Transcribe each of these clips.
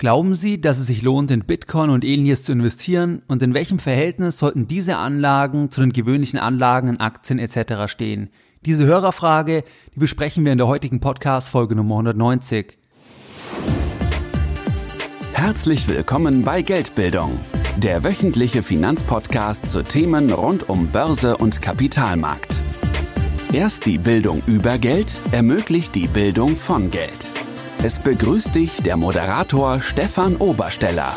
Glauben Sie, dass es sich lohnt, in Bitcoin und ähnliches zu investieren und in welchem Verhältnis sollten diese Anlagen zu den gewöhnlichen Anlagen in Aktien etc. stehen? Diese Hörerfrage, die besprechen wir in der heutigen Podcast Folge Nummer 190. Herzlich willkommen bei Geldbildung, der wöchentliche Finanzpodcast zu Themen rund um Börse und Kapitalmarkt. Erst die Bildung über Geld ermöglicht die Bildung von Geld. Es begrüßt dich der Moderator Stefan Obersteller.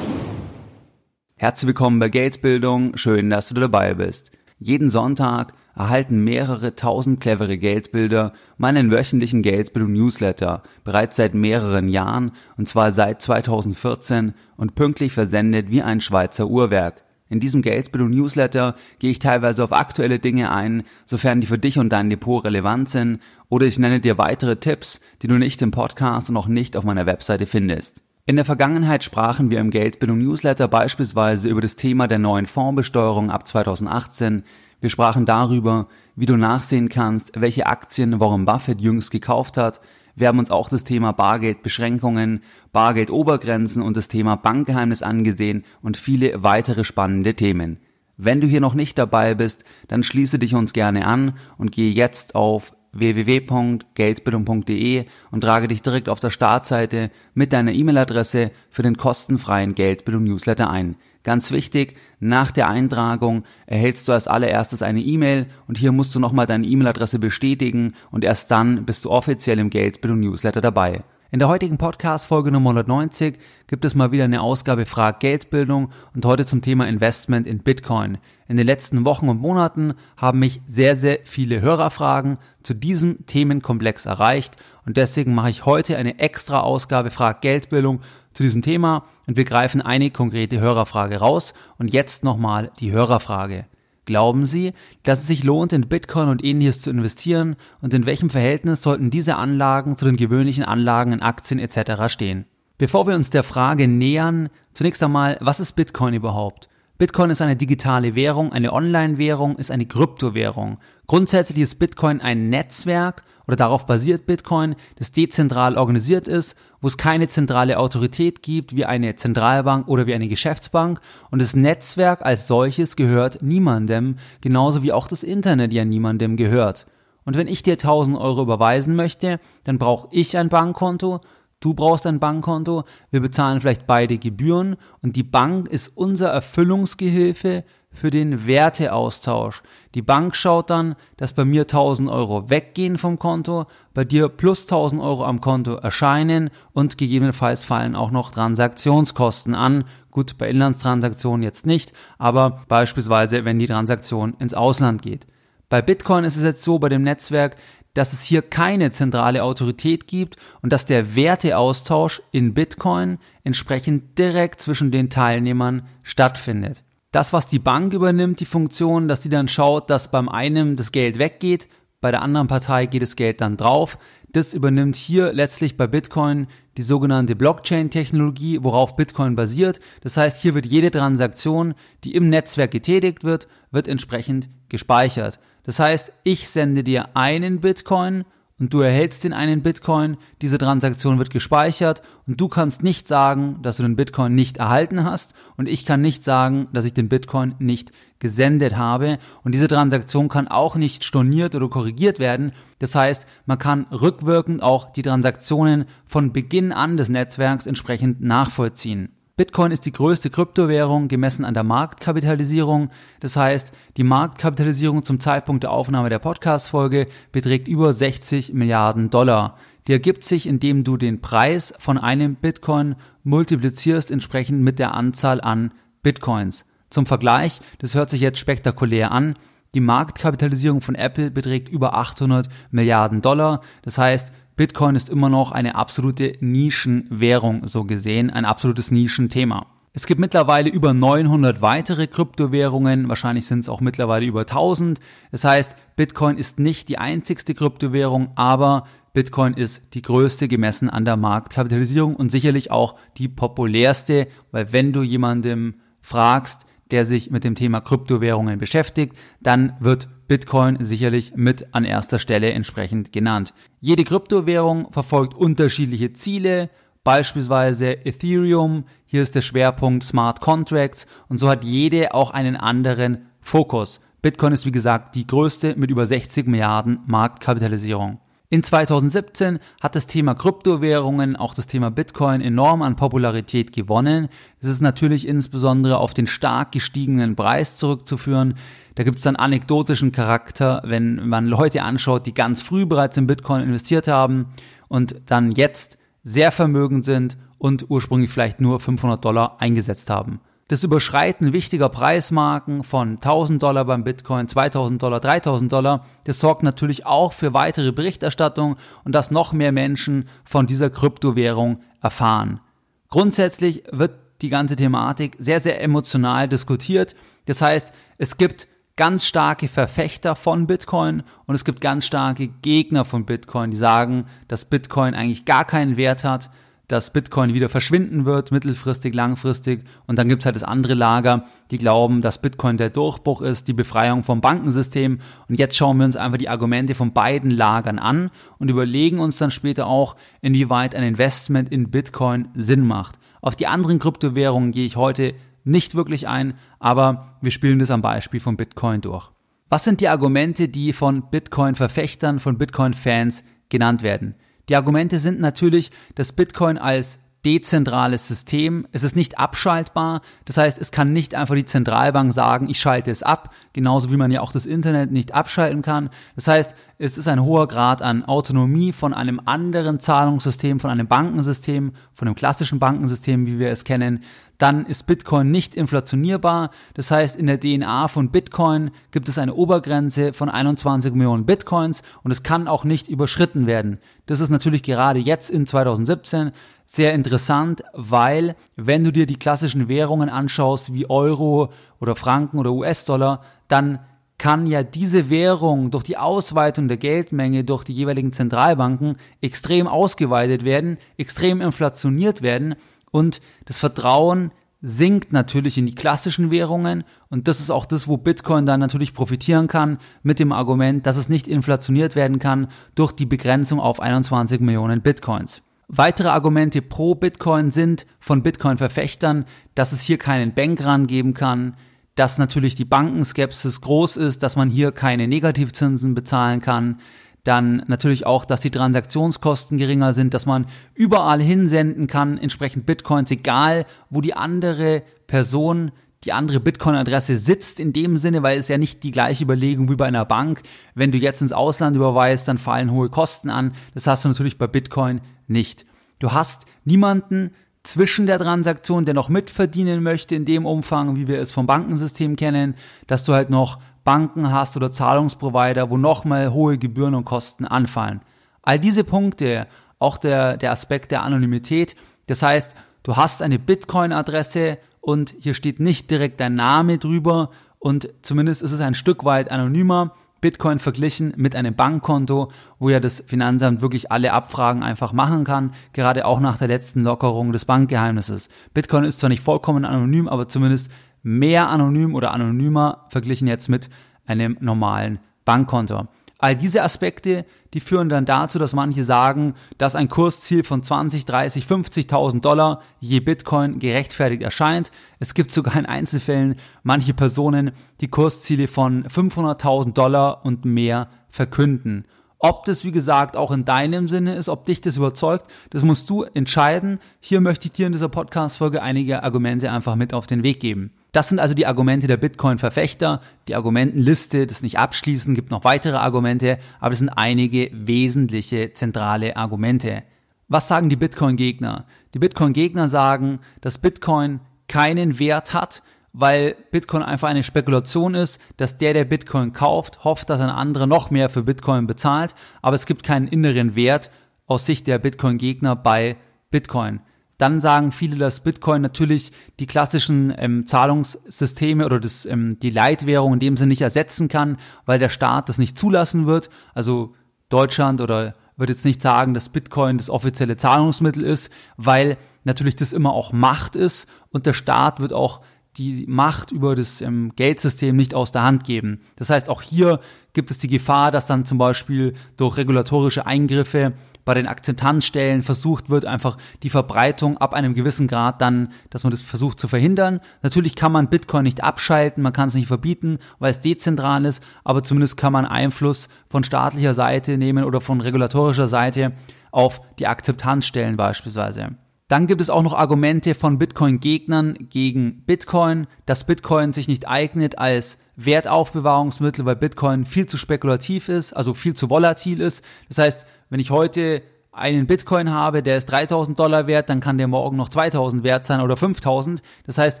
Herzlich willkommen bei Geldbildung, schön, dass du dabei bist. Jeden Sonntag erhalten mehrere tausend clevere Geldbilder meinen wöchentlichen Geldbildung Newsletter bereits seit mehreren Jahren und zwar seit 2014 und pünktlich versendet wie ein Schweizer Uhrwerk. In diesem Geldbildung Newsletter gehe ich teilweise auf aktuelle Dinge ein, sofern die für dich und dein Depot relevant sind, oder ich nenne dir weitere Tipps, die du nicht im Podcast und auch nicht auf meiner Webseite findest. In der Vergangenheit sprachen wir im Geldbildung Newsletter beispielsweise über das Thema der neuen Fondsbesteuerung ab 2018. Wir sprachen darüber, wie du nachsehen kannst, welche Aktien Warren Buffett jüngst gekauft hat, wir haben uns auch das Thema Bargeldbeschränkungen, Bargeldobergrenzen und das Thema Bankgeheimnis angesehen und viele weitere spannende Themen. Wenn du hier noch nicht dabei bist, dann schließe dich uns gerne an und gehe jetzt auf www.geldbildung.de und trage dich direkt auf der Startseite mit deiner E-Mail-Adresse für den kostenfreien Geldbildung Newsletter ein. Ganz wichtig, nach der Eintragung erhältst du als allererstes eine E-Mail und hier musst du nochmal deine E-Mail-Adresse bestätigen und erst dann bist du offiziell im Geldbildung Newsletter dabei. In der heutigen Podcast-Folge Nummer 190 gibt es mal wieder eine Ausgabe Frag Geldbildung und heute zum Thema Investment in Bitcoin. In den letzten Wochen und Monaten haben mich sehr, sehr viele Hörerfragen zu diesem Themenkomplex erreicht und deswegen mache ich heute eine extra Ausgabe Frag Geldbildung zu diesem Thema und wir greifen eine konkrete Hörerfrage raus und jetzt nochmal die Hörerfrage. Glauben Sie, dass es sich lohnt, in Bitcoin und ähnliches zu investieren und in welchem Verhältnis sollten diese Anlagen zu den gewöhnlichen Anlagen in Aktien etc. stehen? Bevor wir uns der Frage nähern, zunächst einmal, was ist Bitcoin überhaupt? Bitcoin ist eine digitale Währung, eine Online-Währung, ist eine Kryptowährung. Grundsätzlich ist Bitcoin ein Netzwerk oder darauf basiert Bitcoin, das dezentral organisiert ist, wo es keine zentrale Autorität gibt, wie eine Zentralbank oder wie eine Geschäftsbank. Und das Netzwerk als solches gehört niemandem, genauso wie auch das Internet ja niemandem gehört. Und wenn ich dir 1000 Euro überweisen möchte, dann brauche ich ein Bankkonto, du brauchst ein Bankkonto, wir bezahlen vielleicht beide Gebühren und die Bank ist unser Erfüllungsgehilfe für den Werteaustausch. Die Bank schaut dann, dass bei mir 1000 Euro weggehen vom Konto, bei dir plus 1000 Euro am Konto erscheinen und gegebenenfalls fallen auch noch Transaktionskosten an. Gut, bei Inlandstransaktionen jetzt nicht, aber beispielsweise, wenn die Transaktion ins Ausland geht. Bei Bitcoin ist es jetzt so, bei dem Netzwerk, dass es hier keine zentrale Autorität gibt und dass der Werteaustausch in Bitcoin entsprechend direkt zwischen den Teilnehmern stattfindet das, was die Bank übernimmt, die Funktion, dass die dann schaut, dass beim einen das Geld weggeht, bei der anderen Partei geht das Geld dann drauf. Das übernimmt hier letztlich bei Bitcoin die sogenannte Blockchain-Technologie, worauf Bitcoin basiert. Das heißt, hier wird jede Transaktion, die im Netzwerk getätigt wird, wird entsprechend gespeichert. Das heißt, ich sende dir einen Bitcoin und du erhältst den einen Bitcoin, diese Transaktion wird gespeichert und du kannst nicht sagen, dass du den Bitcoin nicht erhalten hast und ich kann nicht sagen, dass ich den Bitcoin nicht gesendet habe und diese Transaktion kann auch nicht storniert oder korrigiert werden. Das heißt, man kann rückwirkend auch die Transaktionen von Beginn an des Netzwerks entsprechend nachvollziehen. Bitcoin ist die größte Kryptowährung gemessen an der Marktkapitalisierung. Das heißt, die Marktkapitalisierung zum Zeitpunkt der Aufnahme der Podcast-Folge beträgt über 60 Milliarden Dollar. Die ergibt sich, indem du den Preis von einem Bitcoin multiplizierst entsprechend mit der Anzahl an Bitcoins. Zum Vergleich, das hört sich jetzt spektakulär an, die Marktkapitalisierung von Apple beträgt über 800 Milliarden Dollar. Das heißt, Bitcoin ist immer noch eine absolute Nischenwährung, so gesehen, ein absolutes Nischenthema. Es gibt mittlerweile über 900 weitere Kryptowährungen, wahrscheinlich sind es auch mittlerweile über 1000. Das heißt, Bitcoin ist nicht die einzigste Kryptowährung, aber Bitcoin ist die größte gemessen an der Marktkapitalisierung und sicherlich auch die populärste, weil wenn du jemandem fragst, der sich mit dem Thema Kryptowährungen beschäftigt, dann wird Bitcoin sicherlich mit an erster Stelle entsprechend genannt. Jede Kryptowährung verfolgt unterschiedliche Ziele, beispielsweise Ethereum, hier ist der Schwerpunkt Smart Contracts und so hat jede auch einen anderen Fokus. Bitcoin ist wie gesagt die größte mit über 60 Milliarden Marktkapitalisierung. In 2017 hat das Thema Kryptowährungen, auch das Thema Bitcoin enorm an Popularität gewonnen. Das ist natürlich insbesondere auf den stark gestiegenen Preis zurückzuführen. Da gibt es dann anekdotischen Charakter, wenn man Leute anschaut, die ganz früh bereits in Bitcoin investiert haben und dann jetzt sehr vermögend sind und ursprünglich vielleicht nur 500 Dollar eingesetzt haben. Das Überschreiten wichtiger Preismarken von 1000 Dollar beim Bitcoin, 2000 Dollar, 3000 Dollar, das sorgt natürlich auch für weitere Berichterstattung und dass noch mehr Menschen von dieser Kryptowährung erfahren. Grundsätzlich wird die ganze Thematik sehr, sehr emotional diskutiert. Das heißt, es gibt ganz starke Verfechter von Bitcoin und es gibt ganz starke Gegner von Bitcoin, die sagen, dass Bitcoin eigentlich gar keinen Wert hat, dass Bitcoin wieder verschwinden wird, mittelfristig, langfristig. Und dann gibt's halt das andere Lager, die glauben, dass Bitcoin der Durchbruch ist, die Befreiung vom Bankensystem. Und jetzt schauen wir uns einfach die Argumente von beiden Lagern an und überlegen uns dann später auch, inwieweit ein Investment in Bitcoin Sinn macht. Auf die anderen Kryptowährungen gehe ich heute nicht wirklich ein, aber wir spielen das am Beispiel von Bitcoin durch. Was sind die Argumente, die von Bitcoin-Verfechtern, von Bitcoin-Fans genannt werden? Die Argumente sind natürlich, dass Bitcoin als dezentrales System. Es ist nicht abschaltbar. Das heißt, es kann nicht einfach die Zentralbank sagen, ich schalte es ab. Genauso wie man ja auch das Internet nicht abschalten kann. Das heißt, es ist ein hoher Grad an Autonomie von einem anderen Zahlungssystem, von einem Bankensystem, von einem klassischen Bankensystem, wie wir es kennen. Dann ist Bitcoin nicht inflationierbar. Das heißt, in der DNA von Bitcoin gibt es eine Obergrenze von 21 Millionen Bitcoins und es kann auch nicht überschritten werden. Das ist natürlich gerade jetzt in 2017 sehr interessant, weil wenn du dir die klassischen Währungen anschaust, wie Euro oder Franken oder US-Dollar, dann kann ja diese Währung durch die Ausweitung der Geldmenge durch die jeweiligen Zentralbanken extrem ausgeweitet werden, extrem inflationiert werden und das Vertrauen sinkt natürlich in die klassischen Währungen und das ist auch das, wo Bitcoin dann natürlich profitieren kann mit dem Argument, dass es nicht inflationiert werden kann durch die Begrenzung auf 21 Millionen Bitcoins. Weitere Argumente pro Bitcoin sind von Bitcoin-Verfechtern, dass es hier keinen Bankrun geben kann, dass natürlich die Bankenskepsis groß ist, dass man hier keine Negativzinsen bezahlen kann, dann natürlich auch, dass die Transaktionskosten geringer sind, dass man überall hinsenden kann, entsprechend Bitcoins, egal wo die andere Person die andere Bitcoin-Adresse sitzt in dem Sinne, weil es ja nicht die gleiche Überlegung wie bei einer Bank. Wenn du jetzt ins Ausland überweist, dann fallen hohe Kosten an. Das hast du natürlich bei Bitcoin nicht. Du hast niemanden zwischen der Transaktion, der noch mitverdienen möchte in dem Umfang, wie wir es vom Bankensystem kennen, dass du halt noch Banken hast oder Zahlungsprovider, wo nochmal hohe Gebühren und Kosten anfallen. All diese Punkte, auch der, der Aspekt der Anonymität, das heißt, du hast eine Bitcoin-Adresse und hier steht nicht direkt dein Name drüber und zumindest ist es ein Stück weit anonymer, Bitcoin verglichen mit einem Bankkonto, wo ja das Finanzamt wirklich alle Abfragen einfach machen kann, gerade auch nach der letzten Lockerung des Bankgeheimnisses. Bitcoin ist zwar nicht vollkommen anonym, aber zumindest mehr anonym oder anonymer verglichen jetzt mit einem normalen Bankkonto. All diese Aspekte, die führen dann dazu, dass manche sagen, dass ein Kursziel von 20, 30, 50.000 Dollar je Bitcoin gerechtfertigt erscheint. Es gibt sogar in Einzelfällen manche Personen, die Kursziele von 500.000 Dollar und mehr verkünden. Ob das, wie gesagt, auch in deinem Sinne ist, ob dich das überzeugt, das musst du entscheiden. Hier möchte ich dir in dieser Podcast-Folge einige Argumente einfach mit auf den Weg geben. Das sind also die Argumente der Bitcoin-Verfechter. Die Argumentenliste, das nicht abschließen, gibt noch weitere Argumente, aber es sind einige wesentliche zentrale Argumente. Was sagen die Bitcoin-Gegner? Die Bitcoin-Gegner sagen, dass Bitcoin keinen Wert hat, weil Bitcoin einfach eine Spekulation ist, dass der, der Bitcoin kauft, hofft, dass ein anderer noch mehr für Bitcoin bezahlt, aber es gibt keinen inneren Wert aus Sicht der Bitcoin-Gegner bei Bitcoin. Dann sagen viele, dass Bitcoin natürlich die klassischen ähm, Zahlungssysteme oder das, ähm, die Leitwährung in dem Sinne nicht ersetzen kann, weil der Staat das nicht zulassen wird. Also Deutschland oder wird jetzt nicht sagen, dass Bitcoin das offizielle Zahlungsmittel ist, weil natürlich das immer auch Macht ist und der Staat wird auch die Macht über das ähm, Geldsystem nicht aus der Hand geben. Das heißt, auch hier gibt es die Gefahr, dass dann zum Beispiel durch regulatorische Eingriffe bei den Akzeptanzstellen versucht wird, einfach die Verbreitung ab einem gewissen Grad dann, dass man das versucht zu verhindern. Natürlich kann man Bitcoin nicht abschalten, man kann es nicht verbieten, weil es dezentral ist, aber zumindest kann man Einfluss von staatlicher Seite nehmen oder von regulatorischer Seite auf die Akzeptanzstellen beispielsweise. Dann gibt es auch noch Argumente von Bitcoin-Gegnern gegen Bitcoin, dass Bitcoin sich nicht eignet als Wertaufbewahrungsmittel, weil Bitcoin viel zu spekulativ ist, also viel zu volatil ist. Das heißt, wenn ich heute einen Bitcoin habe, der ist 3000 Dollar wert, dann kann der morgen noch 2000 wert sein oder 5000. Das heißt,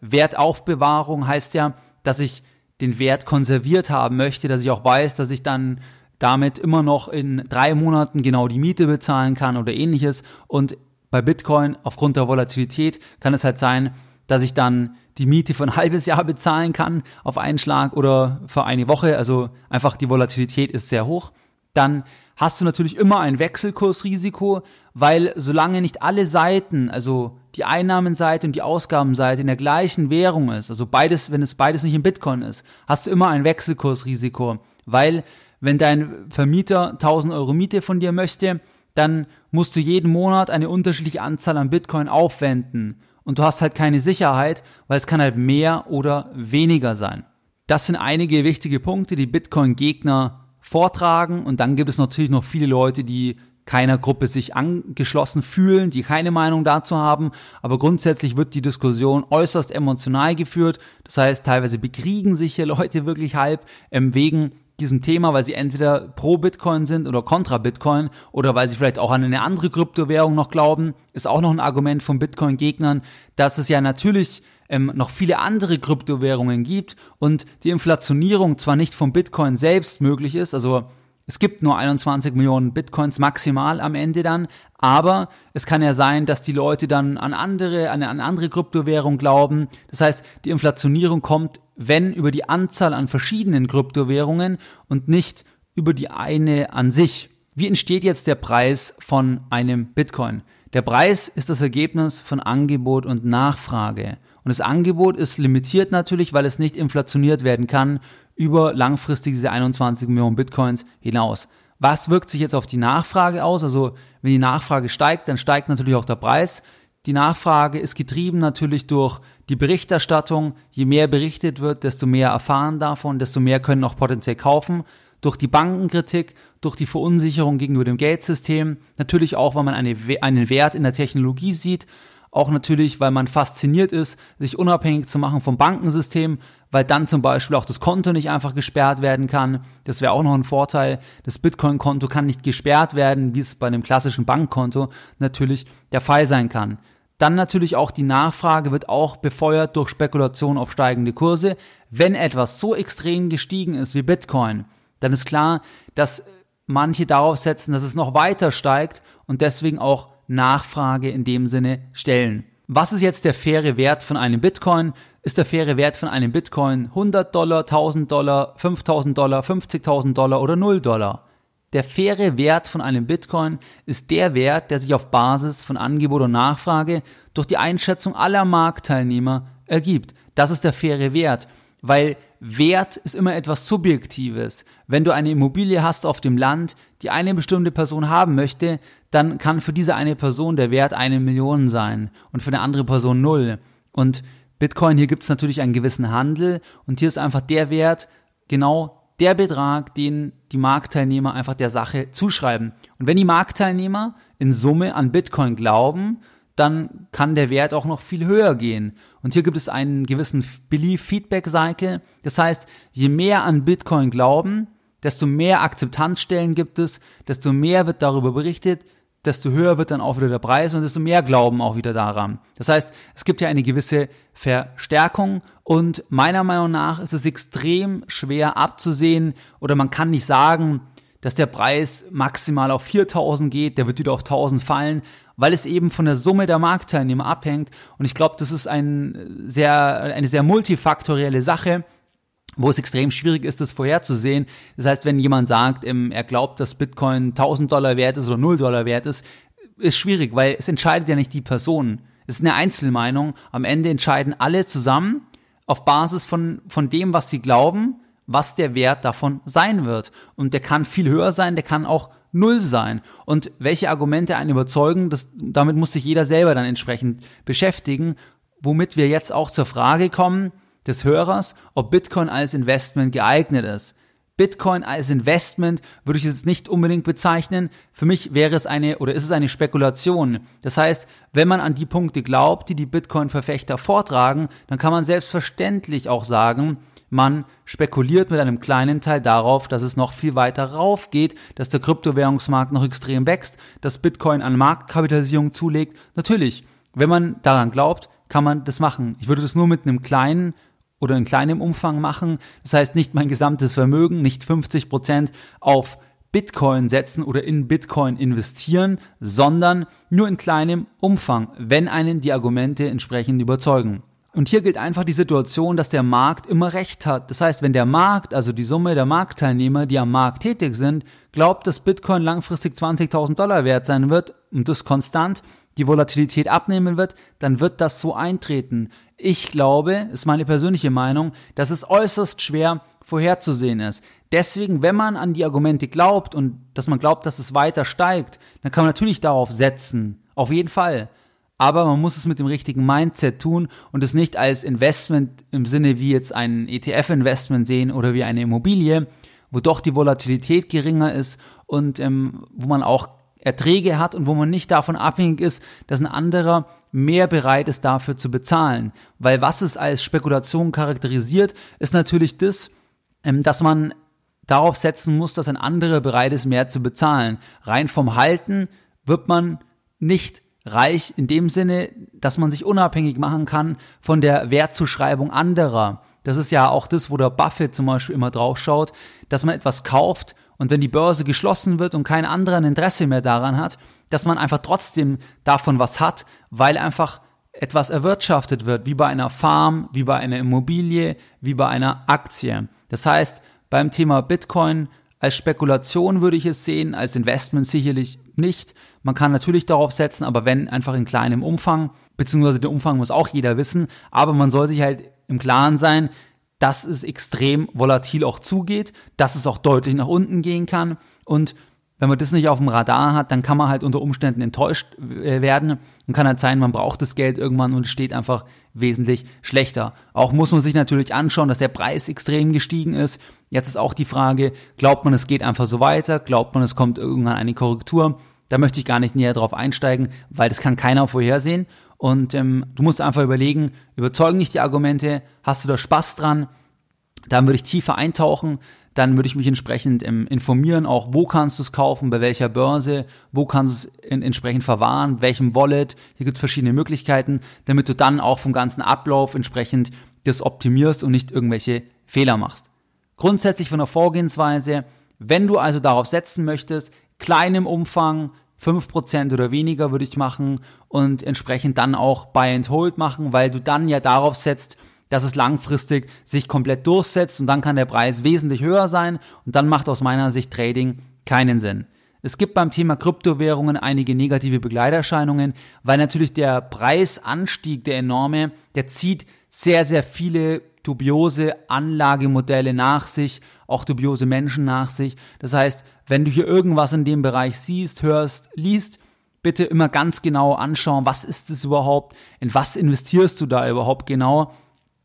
Wertaufbewahrung heißt ja, dass ich den Wert konserviert haben möchte, dass ich auch weiß, dass ich dann damit immer noch in drei Monaten genau die Miete bezahlen kann oder ähnliches. Und bei Bitcoin aufgrund der Volatilität kann es halt sein, dass ich dann die Miete für ein halbes Jahr bezahlen kann auf einen Schlag oder für eine Woche. Also einfach die Volatilität ist sehr hoch. Dann hast du natürlich immer ein Wechselkursrisiko, weil solange nicht alle Seiten, also die Einnahmenseite und die Ausgabenseite in der gleichen Währung ist, also beides, wenn es beides nicht in Bitcoin ist, hast du immer ein Wechselkursrisiko, weil wenn dein Vermieter 1000 Euro Miete von dir möchte, dann musst du jeden Monat eine unterschiedliche Anzahl an Bitcoin aufwenden. Und du hast halt keine Sicherheit, weil es kann halt mehr oder weniger sein. Das sind einige wichtige Punkte, die Bitcoin-Gegner vortragen. Und dann gibt es natürlich noch viele Leute, die keiner Gruppe sich angeschlossen fühlen, die keine Meinung dazu haben. Aber grundsätzlich wird die Diskussion äußerst emotional geführt. Das heißt, teilweise bekriegen sich hier Leute wirklich halb ähm, wegen diesem Thema, weil sie entweder pro Bitcoin sind oder kontra Bitcoin oder weil sie vielleicht auch an eine andere Kryptowährung noch glauben, ist auch noch ein Argument von Bitcoin-Gegnern, dass es ja natürlich ähm, noch viele andere Kryptowährungen gibt und die Inflationierung zwar nicht vom Bitcoin selbst möglich ist, also es gibt nur 21 Millionen Bitcoins maximal am Ende dann, aber es kann ja sein, dass die Leute dann an andere, an eine andere Kryptowährung glauben. Das heißt, die Inflationierung kommt, wenn über die Anzahl an verschiedenen Kryptowährungen und nicht über die eine an sich. Wie entsteht jetzt der Preis von einem Bitcoin? Der Preis ist das Ergebnis von Angebot und Nachfrage. Und das Angebot ist limitiert natürlich, weil es nicht inflationiert werden kann über langfristig diese 21 Millionen Bitcoins hinaus. Was wirkt sich jetzt auf die Nachfrage aus? Also wenn die Nachfrage steigt, dann steigt natürlich auch der Preis. Die Nachfrage ist getrieben natürlich durch die Berichterstattung. Je mehr berichtet wird, desto mehr erfahren davon, desto mehr können auch potenziell kaufen. Durch die Bankenkritik, durch die Verunsicherung gegenüber dem Geldsystem, natürlich auch, weil man eine, einen Wert in der Technologie sieht auch natürlich, weil man fasziniert ist, sich unabhängig zu machen vom Bankensystem, weil dann zum Beispiel auch das Konto nicht einfach gesperrt werden kann. Das wäre auch noch ein Vorteil. Das Bitcoin-Konto kann nicht gesperrt werden, wie es bei einem klassischen Bankkonto natürlich der Fall sein kann. Dann natürlich auch die Nachfrage wird auch befeuert durch Spekulation auf steigende Kurse. Wenn etwas so extrem gestiegen ist wie Bitcoin, dann ist klar, dass manche darauf setzen, dass es noch weiter steigt und deswegen auch Nachfrage in dem Sinne stellen. Was ist jetzt der faire Wert von einem Bitcoin? Ist der faire Wert von einem Bitcoin 100 Dollar, 1000 Dollar, 5000 Dollar, 50.000 Dollar oder 0 Dollar? Der faire Wert von einem Bitcoin ist der Wert, der sich auf Basis von Angebot und Nachfrage durch die Einschätzung aller Marktteilnehmer ergibt. Das ist der faire Wert, weil Wert ist immer etwas Subjektives. Wenn du eine Immobilie hast auf dem Land, die eine bestimmte Person haben möchte, dann kann für diese eine Person der Wert eine Million sein und für eine andere Person null. Und Bitcoin, hier gibt es natürlich einen gewissen Handel und hier ist einfach der Wert genau der Betrag, den die Marktteilnehmer einfach der Sache zuschreiben. Und wenn die Marktteilnehmer in Summe an Bitcoin glauben, dann kann der Wert auch noch viel höher gehen. Und hier gibt es einen gewissen Belief-Feedback-Cycle. Das heißt, je mehr an Bitcoin glauben, desto mehr Akzeptanzstellen gibt es, desto mehr wird darüber berichtet, desto höher wird dann auch wieder der Preis und desto mehr glauben auch wieder daran. Das heißt, es gibt ja eine gewisse Verstärkung und meiner Meinung nach ist es extrem schwer abzusehen oder man kann nicht sagen, dass der Preis maximal auf 4000 geht, der wird wieder auf 1000 fallen, weil es eben von der Summe der Marktteilnehmer abhängt. Und ich glaube, das ist ein sehr, eine sehr multifaktorielle Sache wo es extrem schwierig ist, das vorherzusehen. Das heißt, wenn jemand sagt, ähm, er glaubt, dass Bitcoin 1000 Dollar wert ist oder 0 Dollar wert ist, ist schwierig, weil es entscheidet ja nicht die Person. Es ist eine Einzelmeinung. Am Ende entscheiden alle zusammen, auf Basis von, von dem, was sie glauben, was der Wert davon sein wird. Und der kann viel höher sein, der kann auch null sein. Und welche Argumente einen überzeugen, das, damit muss sich jeder selber dann entsprechend beschäftigen, womit wir jetzt auch zur Frage kommen des Hörers, ob Bitcoin als Investment geeignet ist. Bitcoin als Investment würde ich es nicht unbedingt bezeichnen. Für mich wäre es eine oder ist es eine Spekulation. Das heißt, wenn man an die Punkte glaubt, die die Bitcoin-Verfechter vortragen, dann kann man selbstverständlich auch sagen, man spekuliert mit einem kleinen Teil darauf, dass es noch viel weiter rauf geht, dass der Kryptowährungsmarkt noch extrem wächst, dass Bitcoin an Marktkapitalisierung zulegt. Natürlich, wenn man daran glaubt, kann man das machen. Ich würde das nur mit einem kleinen oder in kleinem Umfang machen. Das heißt, nicht mein gesamtes Vermögen, nicht 50 Prozent auf Bitcoin setzen oder in Bitcoin investieren, sondern nur in kleinem Umfang, wenn einen die Argumente entsprechend überzeugen. Und hier gilt einfach die Situation, dass der Markt immer recht hat. Das heißt, wenn der Markt, also die Summe der Marktteilnehmer, die am Markt tätig sind, glaubt, dass Bitcoin langfristig 20.000 Dollar wert sein wird und das konstant die Volatilität abnehmen wird, dann wird das so eintreten. Ich glaube, ist meine persönliche Meinung, dass es äußerst schwer vorherzusehen ist. Deswegen, wenn man an die Argumente glaubt und dass man glaubt, dass es weiter steigt, dann kann man natürlich darauf setzen. Auf jeden Fall aber man muss es mit dem richtigen Mindset tun und es nicht als Investment im Sinne wie jetzt ein ETF-Investment sehen oder wie eine Immobilie, wo doch die Volatilität geringer ist und ähm, wo man auch Erträge hat und wo man nicht davon abhängig ist, dass ein anderer mehr bereit ist dafür zu bezahlen. Weil was es als Spekulation charakterisiert, ist natürlich das, ähm, dass man darauf setzen muss, dass ein anderer bereit ist, mehr zu bezahlen. Rein vom Halten wird man nicht reich in dem Sinne, dass man sich unabhängig machen kann von der Wertzuschreibung anderer. Das ist ja auch das, wo der Buffett zum Beispiel immer drauf schaut, dass man etwas kauft und wenn die Börse geschlossen wird und kein anderer ein Interesse mehr daran hat, dass man einfach trotzdem davon was hat, weil einfach etwas erwirtschaftet wird, wie bei einer Farm, wie bei einer Immobilie, wie bei einer Aktie. Das heißt, beim Thema Bitcoin als Spekulation würde ich es sehen, als Investment sicherlich nicht. Man kann natürlich darauf setzen, aber wenn einfach in kleinem Umfang, beziehungsweise den Umfang muss auch jeder wissen, aber man soll sich halt im Klaren sein, dass es extrem volatil auch zugeht, dass es auch deutlich nach unten gehen kann und wenn man das nicht auf dem Radar hat, dann kann man halt unter Umständen enttäuscht äh, werden und kann halt sein, man braucht das Geld irgendwann und es steht einfach wesentlich schlechter. Auch muss man sich natürlich anschauen, dass der Preis extrem gestiegen ist. Jetzt ist auch die Frage, glaubt man, es geht einfach so weiter? Glaubt man, es kommt irgendwann eine Korrektur? Da möchte ich gar nicht näher drauf einsteigen, weil das kann keiner vorhersehen. Und ähm, du musst einfach überlegen, überzeugen dich die Argumente, hast du da Spaß dran? Dann würde ich tiefer eintauchen, dann würde ich mich entsprechend ähm, informieren, auch wo kannst du es kaufen, bei welcher Börse, wo kannst du es in, entsprechend verwahren, welchem Wallet. Hier gibt es verschiedene Möglichkeiten, damit du dann auch vom ganzen Ablauf entsprechend das optimierst und nicht irgendwelche Fehler machst. Grundsätzlich von der Vorgehensweise, wenn du also darauf setzen möchtest, kleinem Umfang, 5% oder weniger würde ich machen und entsprechend dann auch Buy and Hold machen, weil du dann ja darauf setzt, dass es langfristig sich komplett durchsetzt und dann kann der Preis wesentlich höher sein und dann macht aus meiner Sicht Trading keinen Sinn. Es gibt beim Thema Kryptowährungen einige negative Begleiterscheinungen, weil natürlich der Preisanstieg, der enorme, der zieht sehr, sehr viele dubiose Anlagemodelle nach sich, auch dubiose Menschen nach sich. Das heißt, wenn du hier irgendwas in dem Bereich siehst, hörst, liest, bitte immer ganz genau anschauen, was ist es überhaupt, in was investierst du da überhaupt genau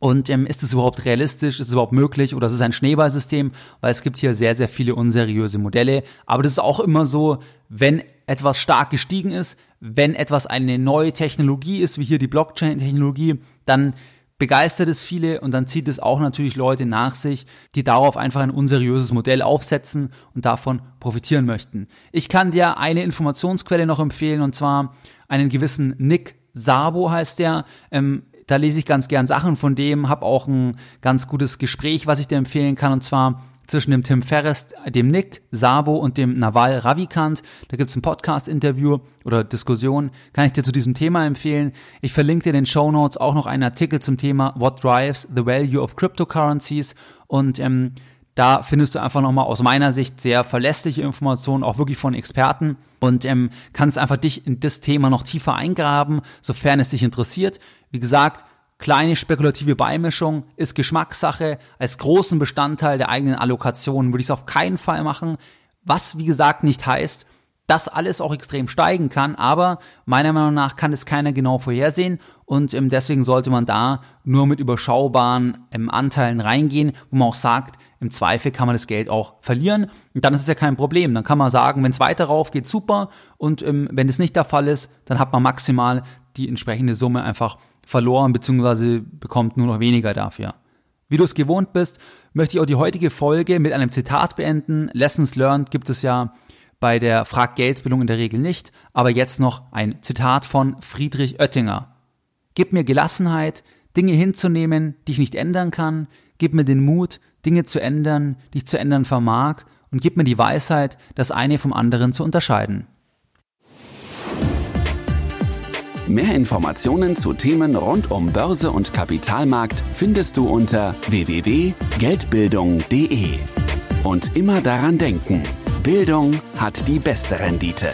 und ähm, ist es überhaupt realistisch? Ist es überhaupt möglich? Oder ist es ein Schneeballsystem? Weil es gibt hier sehr, sehr viele unseriöse Modelle. Aber das ist auch immer so, wenn etwas stark gestiegen ist, wenn etwas eine neue Technologie ist, wie hier die Blockchain-Technologie, dann begeistert es viele und dann zieht es auch natürlich Leute nach sich, die darauf einfach ein unseriöses Modell aufsetzen und davon profitieren möchten. Ich kann dir eine Informationsquelle noch empfehlen und zwar einen gewissen Nick Sabo heißt der. Ähm, da lese ich ganz gern Sachen von dem, habe auch ein ganz gutes Gespräch, was ich dir empfehlen kann, und zwar zwischen dem Tim Ferriss, dem Nick Sabo und dem Naval Ravikant. Da gibt's ein Podcast-Interview oder Diskussion, kann ich dir zu diesem Thema empfehlen. Ich verlinke dir in den Show Notes auch noch einen Artikel zum Thema What Drives the Value of Cryptocurrencies und ähm, da findest du einfach nochmal aus meiner Sicht sehr verlässliche Informationen, auch wirklich von Experten und ähm, kannst einfach dich in das Thema noch tiefer eingraben, sofern es dich interessiert. Wie gesagt, kleine spekulative Beimischung ist Geschmackssache. Als großen Bestandteil der eigenen Allokation würde ich es auf keinen Fall machen. Was, wie gesagt, nicht heißt, dass alles auch extrem steigen kann, aber meiner Meinung nach kann es keiner genau vorhersehen und ähm, deswegen sollte man da nur mit überschaubaren ähm, Anteilen reingehen, wo man auch sagt, im Zweifel kann man das Geld auch verlieren und dann ist es ja kein Problem. Dann kann man sagen, wenn es weiter rauf geht, super und ähm, wenn es nicht der Fall ist, dann hat man maximal die entsprechende Summe einfach verloren bzw. bekommt nur noch weniger dafür. Wie du es gewohnt bist, möchte ich auch die heutige Folge mit einem Zitat beenden. Lessons learned gibt es ja bei der Frag Geldbildung in der Regel nicht, aber jetzt noch ein Zitat von Friedrich Oettinger. Gib mir Gelassenheit, Dinge hinzunehmen, die ich nicht ändern kann, gib mir den Mut, Dinge zu ändern, die ich zu ändern vermag, und gib mir die Weisheit, das eine vom anderen zu unterscheiden. Mehr Informationen zu Themen rund um Börse und Kapitalmarkt findest du unter www.geldbildung.de. Und immer daran denken, Bildung hat die beste Rendite.